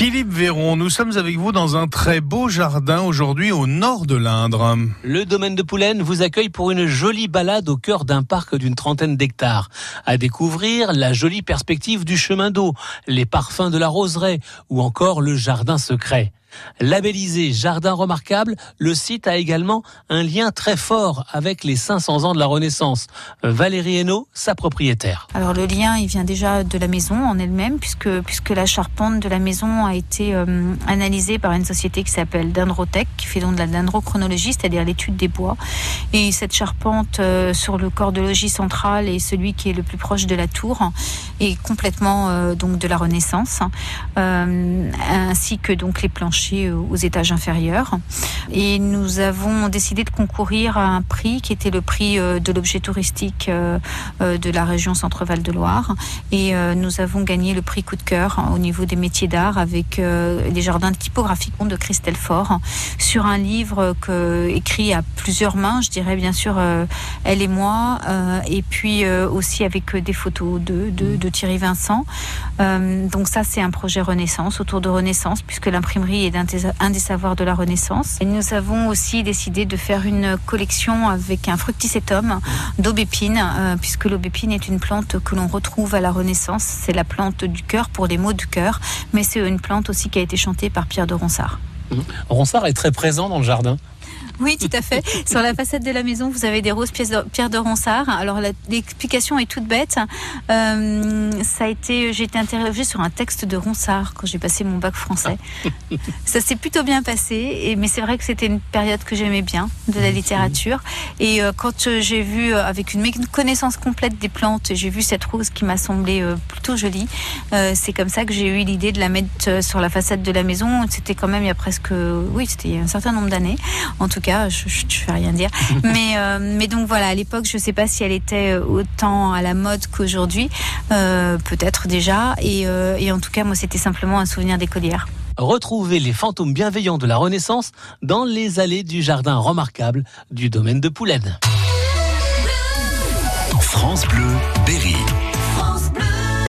Philippe Véron, nous sommes avec vous dans un très beau jardin aujourd'hui au nord de l'Indre. Le domaine de Poulaine vous accueille pour une jolie balade au cœur d'un parc d'une trentaine d'hectares. À découvrir la jolie perspective du chemin d'eau, les parfums de la roseraie ou encore le jardin secret. Labellisé Jardin remarquable, le site a également un lien très fort avec les 500 ans de la Renaissance. Valérie Hainaut, sa propriétaire. Alors le lien, il vient déjà de la maison en elle-même, puisque, la charpente de la maison a été euh, analysée par une société qui s'appelle Dendrotech, qui fait donc de la dendrochronologie, c'est-à-dire l'étude des bois. Et cette charpente euh, sur le corps de logis central et celui qui est le plus proche de la tour est complètement euh, donc de la Renaissance, ainsi que donc les aux étages inférieurs. Et nous avons décidé de concourir à un prix qui était le prix euh, de l'objet touristique euh, euh, de la région Centre-Val de Loire. Et nous avons gagné le prix coup de cœur hein, au niveau des métiers d'art avec des jardins typographiques de Christelle Fort sur un livre que, écrit à plusieurs mains, je dirais bien sûr elle et moi, et puis aussi avec des photos de, de, de Thierry Vincent. donc ça c'est un projet Renaissance autour de Renaissance puisque l'imprimerie est un des savoirs de la Renaissance. Et nous avons aussi décidé de faire une collection avec un fructicetum d'aubépine, euh, puisque l'aubépine est une plante que l'on retrouve à la Renaissance. C'est la plante du cœur pour les maux du cœur, mais c'est une plante aussi qui a été chantée par Pierre de Ronsard. Ronsard est très présent dans le jardin. Oui, tout à fait. Sur la façade de la maison, vous avez des roses pierre de Ronsard. Alors l'explication est toute bête. Euh, ça a été, j'ai été interrogée sur un texte de Ronsard quand j'ai passé mon bac français. ça s'est plutôt bien passé, et, mais c'est vrai que c'était une période que j'aimais bien de la littérature. Et euh, quand euh, j'ai vu, avec une connaissance complète des plantes, j'ai vu cette rose qui m'a semblé plutôt jolie. c'est comme ça que j'ai eu l'idée de la mettre sur la façade de la maison. C'était quand même il y a presque, oui, c'était il y a un certain nombre d'années, en tout cas je ne vais rien dire. mais, euh, mais donc voilà, à l'époque, je ne sais pas si elle était euh, autant à la mode qu'aujourd'hui, euh, peut-être déjà. Et, et, en tout cas, moi, c'était simplement un souvenir d'écolière. Retrouvez les fantômes bienveillants de la Renaissance dans les allées du jardin remarquable du domaine de Poulaine. France Bleu, Berry.